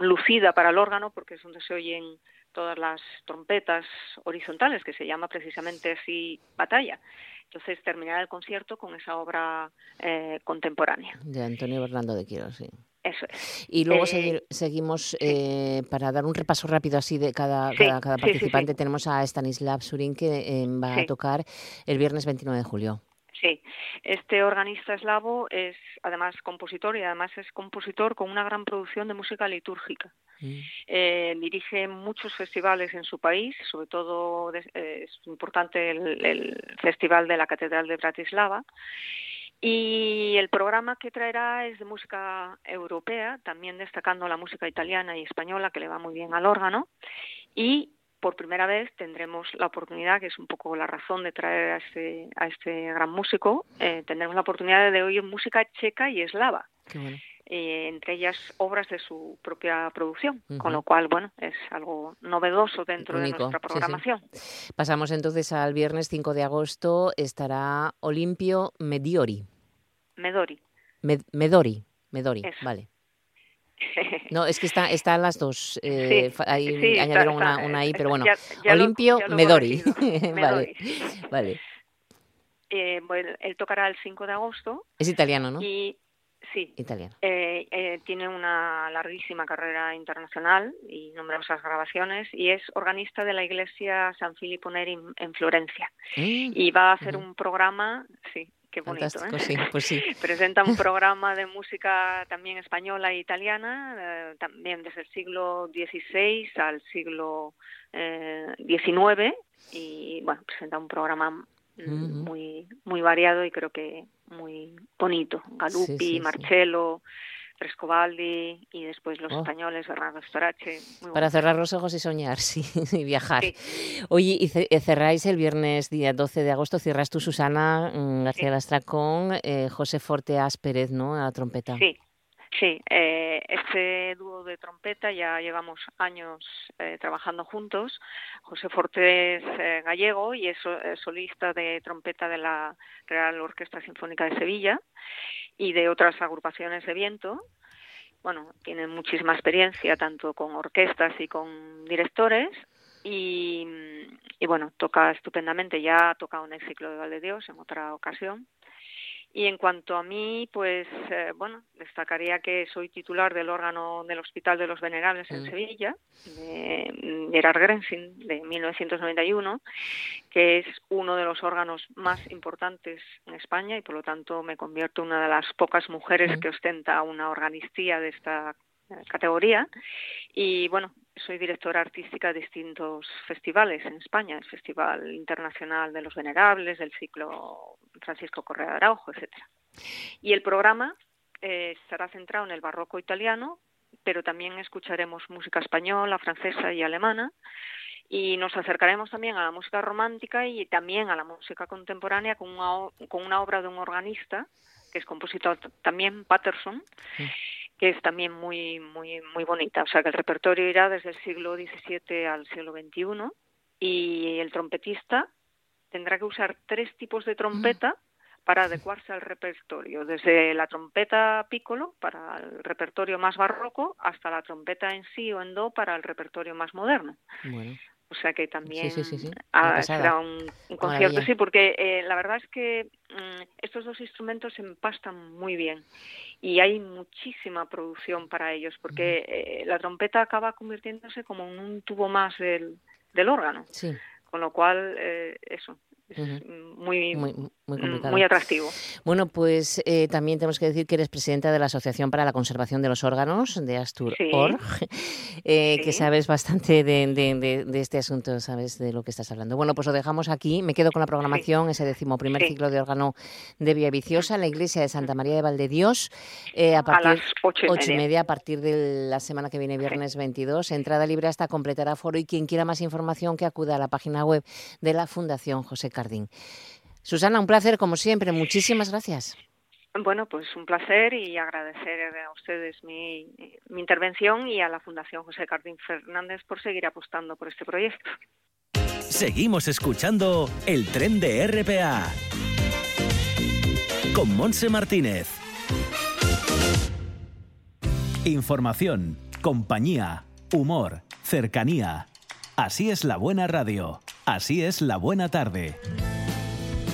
lucida para el órgano porque es donde se oyen todas las trompetas horizontales, que se llama precisamente así batalla. Entonces terminará el concierto con esa obra eh, contemporánea.
De Antonio Bernardo de Quiero, sí.
Eso es.
Y luego eh, seguimos eh, para dar un repaso rápido así de cada, cada, participante. tenemos a Stanislav Surin que va a tocar el viernes 29 de julio.
Sí, este organista eslavo es además compositor y además es compositor con una gran producción de música litúrgica. Mm. Eh, dirige muchos festivales en su país, sobre todo eh, es importante el, Festival de la Catedral de Bratislava. Y el programa que traerá es de música europea, también destacando la música italiana y española, que le va muy bien al órgano. Y por primera vez tendremos la oportunidad, que es un poco la razón de traer a este, a este gran músico, eh, tendremos la oportunidad de oír música checa y eslava. Eh, entre ellas obras de su propia producción, con lo cual, bueno, es algo novedoso dentro de nuestra programación.
Pasamos entonces al viernes 5 de agosto, estará Olimpio Mediori.
Medori.
Medori, Medori, vale. No, es que está, están las dos. Eh, ahí añadieron una, una, ahí, pero bueno. Olimpio Medori. vale. vale.
Eh, bueno, él tocará el 5 de agosto.
Es italiano, ¿no?
Y sí.
Italiano.
Eh, eh, tiene una larguísima carrera internacional y numerosas grabaciones y es organista de la iglesia San Filippo Neri en, Florencia. Mm. Y va a hacer un programa, sí, Qué bonito, ¿eh?
pues sí.
Presenta un programa de música también española e italiana, eh, también desde el siglo XVI al siglo XIX eh, y bueno, presenta un programa muy muy variado y creo que muy bonito. Galuppi, Marcello, Frescobaldi y después los oh. españoles, Bernardo Storace.
Para cerrar los ojos y soñar, sí, y viajar. Oye, y cerráis el viernes día 12 de agosto, cierras tú, Susana mm, García Lastra, con eh, José Forte Pérez, ¿no? A la trompeta.
Sí, Sí, eh, este dúo de trompeta ya llevamos años eh, trabajando juntos. José Forte es eh, gallego y es, solista de trompeta de la Real Orquesta Sinfónica de Sevilla y de otras agrupaciones de viento. Bueno, tiene muchísima experiencia tanto con orquestas y con directores y, y bueno, toca estupendamente. Ya ha tocado en el ciclo de Valde Dios en otra ocasión y en cuanto a mí, pues eh, bueno, destacaría que soy titular del órgano del Hospital de los Venerables en mm. Sevilla, de Gerard Grensing, de 1991, que es uno de los órganos más importantes en España y por lo tanto me convierto en una de las pocas mujeres mm. que ostenta una organistía de esta eh, categoría. Y bueno, soy directora artística de distintos festivales en España, el Festival Internacional de los Venerables, del ciclo Francisco Correa de Araujo, etcétera. Y el programa eh, estará centrado en el barroco italiano, pero también escucharemos música española, francesa y alemana. Y nos acercaremos también a la música romántica y también a la música contemporánea con una, con una obra de un organista, que es compositor también, Patterson, que es también muy, muy, muy bonita. O sea, que el repertorio irá desde el siglo XVII al siglo XXI y el trompetista tendrá que usar tres tipos de trompeta para adecuarse al repertorio, desde la trompeta piccolo para el repertorio más barroco hasta la trompeta en sí o en do para el repertorio más moderno. O sea que también
Sí, sí, sí,
ah, será un, concierto,
maravilla.
sí, porque eh, la verdad es que mm, estos dos instrumentos se empastan muy bien y hay muchísima producción para ellos, porque eh, la trompeta acaba convirtiéndose como en un tubo más del, del órgano,
Sí.
con lo cual eh, eso es muy,
Muy, muy
mm,
complicado.
muy atractivo.
Bueno, pues eh, también tenemos que decir que eres presidenta de la Asociación para la Conservación de los Órganos, de Astur
Sí.
Org, eh, que
Sí.
sabes bastante de, de- de- de este asunto, sabes de lo que estás hablando. Bueno, pues lo dejamos aquí. Me quedo con la programación, ese decimoprimer
Sí.
ciclo de órgano de Vía Viciosa en la iglesia de Santa María de Valdedios, eh, a partir
las ocho y
ocho y
media.
a partir de la semana que viene, viernes 22. Entrada libre hasta completar aforo y quien quiera más información que acuda a la página web de la Fundación José Cardín. Susana, un placer como siempre. Muchísimas gracias.
Bueno, pues un placer y agradecer a ustedes mi, mi intervención y a la Fundación José Cardín Fernández por seguir apostando por este proyecto.
Seguimos escuchando el tren de RPA con Monse Martínez. Información, compañía, humor, cercanía. Así es la buena radio. Así es la buena tarde.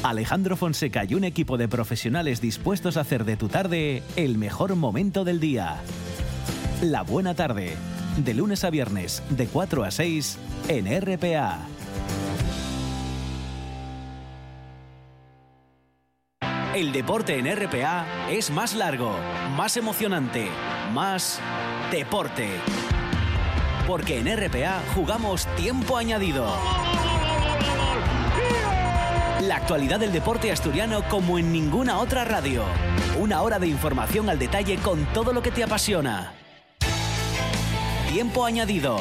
Alejandro Fonseca y un equipo de profesionales dispuestos a hacer de tu tarde el mejor momento del día. La buena tarde, de lunes a viernes, de 4 a 6, en RPA. El deporte en RPA es más largo, más emocionante, más deporte. Porque en RPA jugamos tiempo añadido. Actualidad del deporte asturiano como en ninguna otra radio. Una hora de información al detalle con todo lo que te apasiona. Tiempo añadido.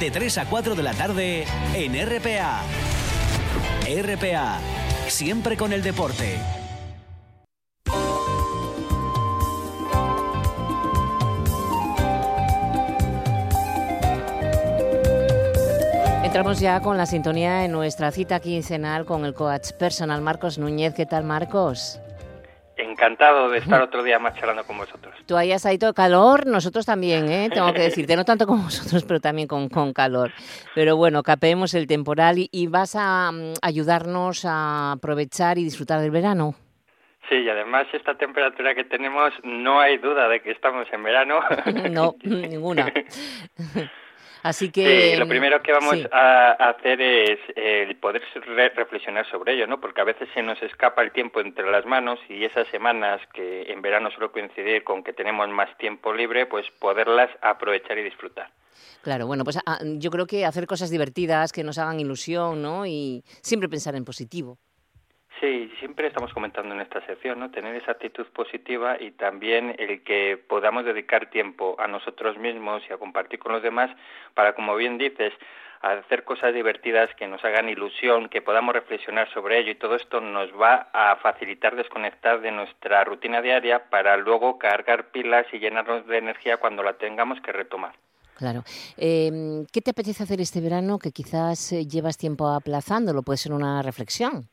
De 3 a 4 de la tarde en RPA. RPA. Siempre con el deporte.
Entramos ya con la sintonía en nuestra cita quincenal con el coach personal Marcos Núñez. ¿Qué tal, Marcos?
Encantado de estar otro día más charlando con vosotros.
Tú hayas ahí todo calor, nosotros también, ¿eh? tengo que decirte, no tanto como vosotros, pero también con, con calor. Pero bueno, capeemos el temporal y, y vas a mm, ayudarnos a aprovechar y disfrutar del verano.
Sí, y además esta temperatura que tenemos, no hay duda de que estamos en verano.
No, ninguna. Así que...
Sí, lo primero que vamos
sí.
a hacer es el poder re- reflexionar sobre ello, ¿no? Porque a veces se nos escapa el tiempo entre las manos y esas semanas que en verano suele coincidir con que tenemos más tiempo libre, pues poderlas aprovechar y disfrutar.
Claro, bueno, pues ah, yo creo que hacer cosas divertidas que nos hagan ilusión, ¿no? Y siempre pensar en positivo.
Sí, siempre estamos comentando en esta sección, ¿no? Tener esa actitud positiva y también el que podamos dedicar tiempo a nosotros mismos y a compartir con los demás para, como bien dices, hacer cosas divertidas que nos hagan ilusión, que podamos reflexionar sobre ello y todo esto nos va a facilitar desconectar de nuestra rutina diaria para luego cargar pilas y llenarnos de energía cuando la tengamos que retomar.
Claro. Eh, ¿Qué te apetece hacer este verano que quizás eh, llevas tiempo aplazándolo? Puede ser una reflexión.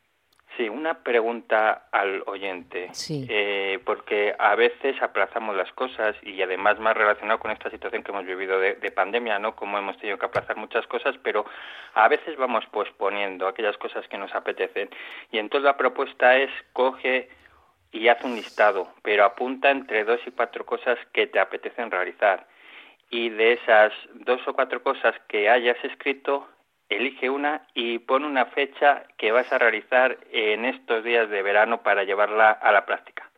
Sí, una pregunta al oyente,
Sí.
eh, porque a veces aplazamos las cosas y además más relacionado con esta situación que hemos vivido de, de pandemia, ¿no? Como hemos tenido que aplazar muchas cosas, pero a veces vamos posponiendo aquellas cosas que nos apetecen. Y entonces la propuesta es coge y haz un listado, pero apunta entre dos y cuatro cosas que te apetecen realizar. Y de esas dos o cuatro cosas que hayas escrito, elige una y pon una fecha que vas a realizar en estos días de verano para llevarla a la práctica.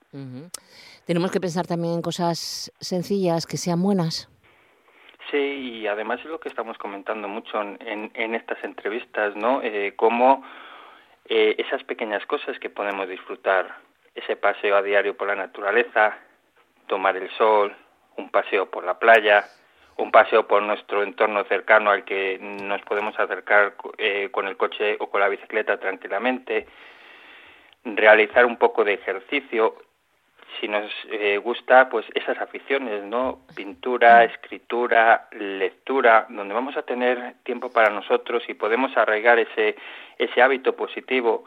Tenemos que pensar también en cosas sencillas que sean buenas.
Sí, y además es lo que estamos comentando mucho en, en, en estas entrevistas, ¿no? Eh, cómo eh, esas pequeñas cosas que podemos disfrutar, ese paseo a diario por la naturaleza, tomar el sol, un paseo por la playa, un paseo por nuestro entorno cercano al que nos podemos acercar eh, con el coche o con la bicicleta tranquilamente, realizar un poco de ejercicio, si nos eh, gusta, pues esas aficiones, ¿no? Pintura, escritura, lectura, donde vamos a tener tiempo para nosotros y podemos arraigar ese, ese hábito positivo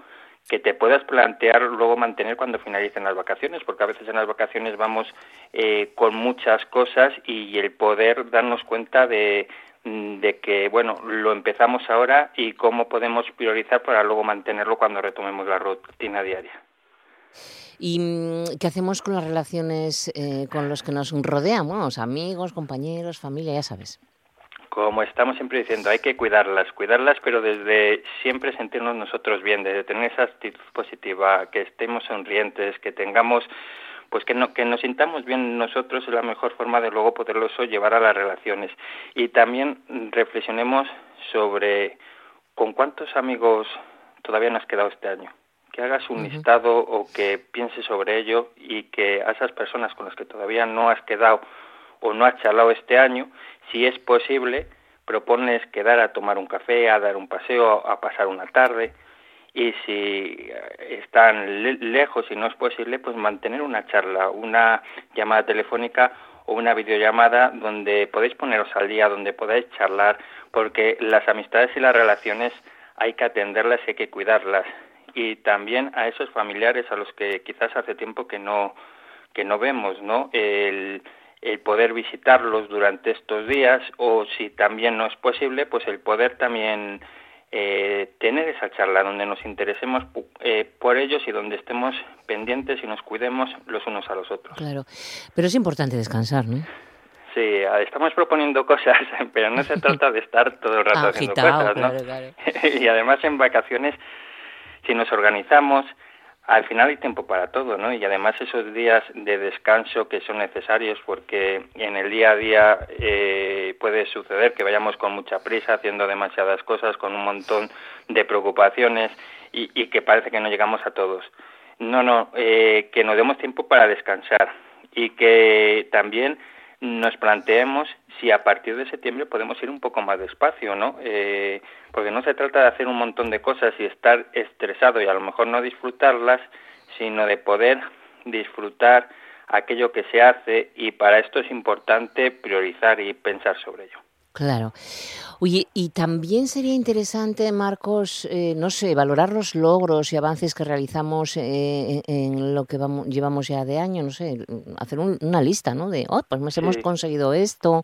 que te puedas plantear luego mantener cuando finalicen las vacaciones, porque a veces en las vacaciones vamos eh, con muchas cosas y el poder darnos cuenta de, mm, que, bueno, lo empezamos ahora y cómo podemos priorizar para luego mantenerlo cuando retomemos la rutina diaria.
¿Y mm, qué hacemos con las relaciones eh, con los que nos rodean? Bueno, amigos, compañeros, familia, ya sabes.
Como estamos siempre diciendo, hay que cuidarlas, cuidarlas, pero desde siempre sentirnos nosotros bien, desde tener esa actitud positiva, que estemos sonrientes, que tengamos pues que, no, que nos sintamos bien nosotros es la mejor forma de luego poderlo llevar a las relaciones. Y también reflexionemos sobre con cuántos amigos todavía no has quedado este año. Que hagas un listado o que pienses sobre ello y que a esas personas con las que todavía no has quedado o no has charlado este año, si es posible, propones quedar a tomar un café, a dar un paseo, a pasar una tarde, y si están lejos y no es posible, pues mantener una charla, una llamada telefónica o una videollamada donde podéis poneros al día, donde podáis charlar, porque las amistades y las relaciones hay que atenderlas y hay que cuidarlas. Y también a esos familiares a los que quizás hace tiempo que no que no vemos, ¿no? El, el poder visitarlos durante estos días o si también no es posible, pues el poder también eh, tener esa charla donde nos interesemos eh, por ellos y donde estemos pendientes y nos cuidemos los unos a los otros.
Claro, pero es importante descansar, ¿no?
Sí, estamos proponiendo cosas, pero no se trata de estar todo el rato haciendo cosas, ¿no? y además en vacaciones, si nos organizamos, al final hay tiempo para todo, ¿no? Y además esos días de descanso que son necesarios porque en el día a día eh, puede suceder que vayamos con mucha prisa haciendo demasiadas cosas, con un montón de preocupaciones y, y que parece que no llegamos a todos. No, no, eh, que nos demos tiempo para descansar y que también nos planteemos si a partir de septiembre podemos ir un poco más despacio, ¿no? Eh, porque no se trata de hacer un montón de cosas y estar estresado y a lo mejor no disfrutarlas, sino de poder disfrutar aquello que se hace y para esto es importante priorizar y pensar sobre ello.
Claro. Oye, y también sería interesante, Marcos, eh, no sé, valorar los logros y avances que realizamos eh, en lo que vamos, llevamos ya de año, no sé, hacer una lista, ¿no? De, oh, pues hemos conseguido esto,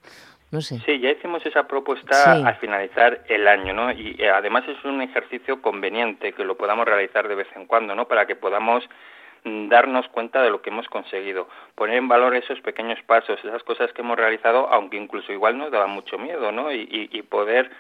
no sé.
Sí, ya hicimos esa propuesta al finalizar el año, ¿no? Y eh, además es un ejercicio conveniente que lo podamos realizar de vez en cuando, ¿no? Para que podamos darnos cuenta de lo que hemos conseguido, poner en valor esos pequeños pasos, esas cosas que hemos realizado, aunque incluso igual nos daba mucho miedo, ¿no? Y, y, poder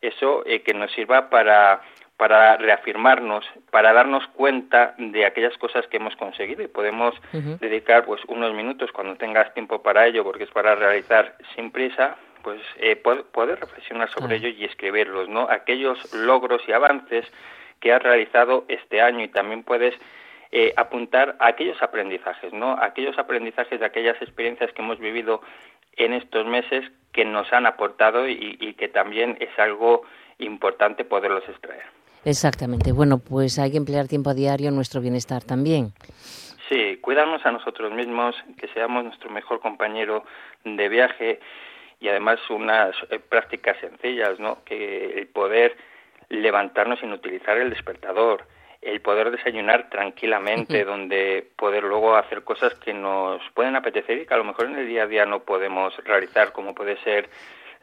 eso eh, que nos sirva para para reafirmarnos, para darnos cuenta de aquellas cosas que hemos conseguido y podemos dedicar pues unos minutos cuando tengas tiempo para ello, porque es para realizar sin prisa, pues eh, poder, reflexionar sobre ello y escribirlos, ¿no? Aquellos logros y avances que has realizado este año y también puedes eh, apuntar a aquellos aprendizajes, ¿no? aquellos aprendizajes de aquellas experiencias que hemos vivido en estos meses que nos han aportado y, y que también es algo importante poderlos extraer.
Exactamente. Bueno, pues hay que emplear tiempo a diario en nuestro bienestar también.
Sí, cuidarnos a nosotros mismos, que seamos nuestro mejor compañero de viaje y además unas eh, prácticas sencillas, ¿no? Que el poder levantarnos sin utilizar el despertador, el poder desayunar tranquilamente, donde poder luego hacer cosas que nos pueden apetecer y que a lo mejor en el día a día no podemos realizar, como puede ser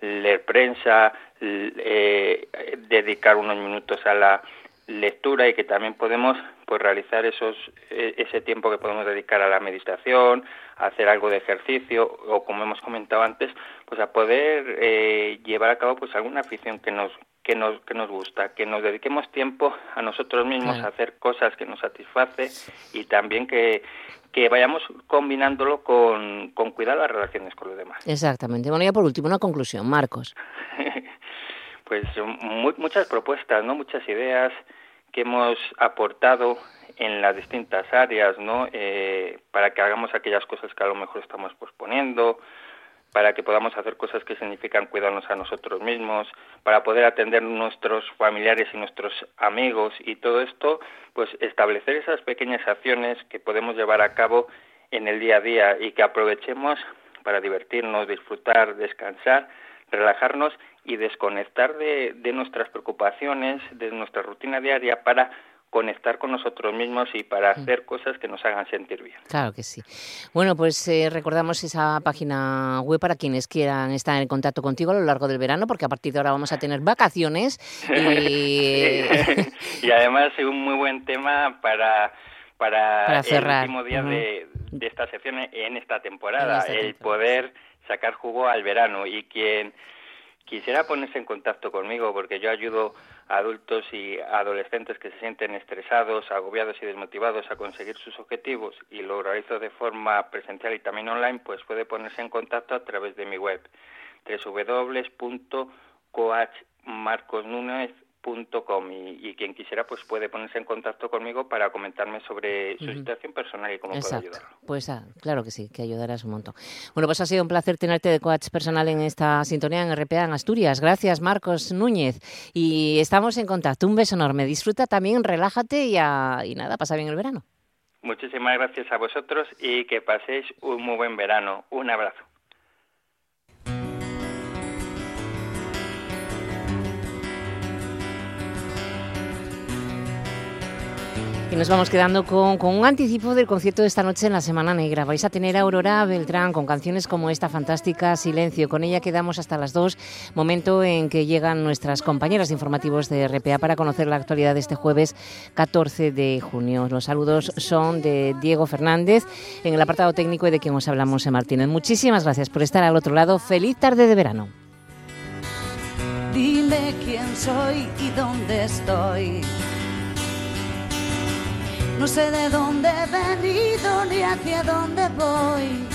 leer prensa, eh, dedicar unos minutos a la lectura y que también podemos pues realizar esos e, ese tiempo que podemos dedicar a la meditación, a hacer algo de ejercicio o como hemos comentado antes, pues a poder eh, llevar a cabo pues alguna afición que nos que nos, que nos gusta, que nos dediquemos tiempo a nosotros mismos a hacer cosas que nos satisface y también que, que vayamos combinándolo con, con cuidar las relaciones con los demás.
Exactamente. Bueno, ya por último, una conclusión, Marcos.
pues muchas propuestas, ¿no? Muchas ideas que hemos aportado en las distintas áreas, ¿no? Eh, para que hagamos aquellas cosas que a lo mejor estamos posponiendo, para que podamos hacer cosas que significan cuidarnos a nosotros mismos, para poder atender nuestros familiares y nuestros amigos y todo esto, pues establecer esas pequeñas acciones que podemos llevar a cabo en el día a día y que aprovechemos para divertirnos, disfrutar, descansar, relajarnos y desconectar de, de nuestras preocupaciones, de nuestra rutina diaria para conectar con nosotros mismos y para hacer cosas que nos hagan sentir bien.
Claro que sí. Bueno, pues eh, recordamos esa página web para quienes quieran estar en contacto contigo a lo largo del verano, porque a partir de ahora vamos a tener vacaciones. Y,
y además es un muy buen tema para para,
cerrar.
el último día de, de, esta sección en esta temporada, el poder sacar jugo al verano y quien quisiera ponerse en contacto conmigo porque yo ayudo a adultos y adolescentes que se sienten estresados, agobiados y desmotivados a conseguir sus objetivos y lo realizo de forma presencial y también online, pues puede ponerse en contacto a través de mi web www.coachmarcosnunez Com y, y, quien quisiera pues puede ponerse en contacto conmigo para comentarme sobre su situación personal y cómo puedo ayudarlo.
Pues ah, claro que sí, que ayudarás un montón. Bueno, pues ha sido un placer tenerte de coach personal en esta sintonía en RPA en Asturias. Gracias, Marcos Núñez. Y estamos en contacto. Un beso enorme. Disfruta también, relájate y, y nada, pasa bien el verano.
Muchísimas gracias a vosotros y que paséis un muy buen verano. Un abrazo.
Y nos vamos quedando con, un anticipo del concierto de esta noche en la Semana Negra. Vais a tener a Aurora Beltrán con canciones como esta fantástica Silencio. Con ella quedamos hasta las dos, momento en que llegan nuestras compañeras informativos de RPA para conocer la actualidad de este jueves 14 de junio. Los saludos son de Diego Fernández en el apartado técnico y de quien os hablamos en Martínez. Muchísimas gracias por estar al otro lado. Feliz tarde de verano.
Dime quién soy y dónde estoy no sé de dónde he venido ni hacia dónde voy.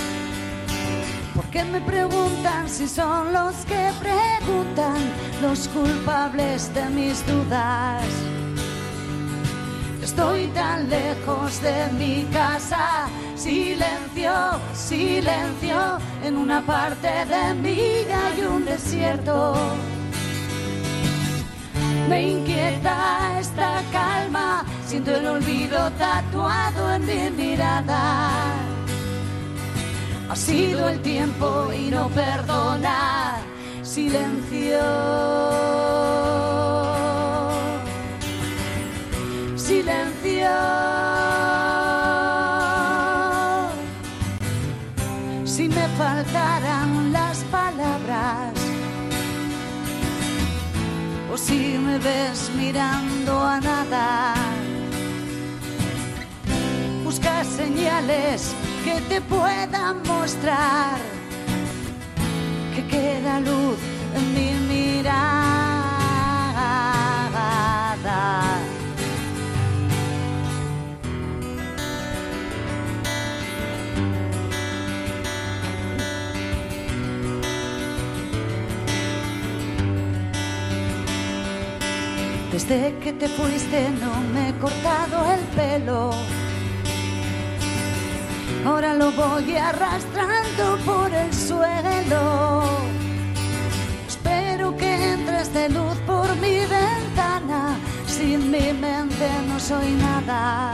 Porque me preguntan si son los que preguntan los culpables de mis dudas. Estoy tan lejos de mi casa, silencio, silencio, en una parte de mí hay un desierto. Me inquieta esta calma, siento el olvido tatuado en mi mirada. Ha sido el tiempo y no perdona. Silencio. Silencio. Si me faltaran las palabras si me ves mirando a nada. Busca señales que te puedan mostrar que queda luz en mi mirada. Desde que te fuiste no me he cortado el pelo ahora lo voy arrastrando por el suelo. Espero que entres de luz por mi ventana, sin mi mente no soy nada.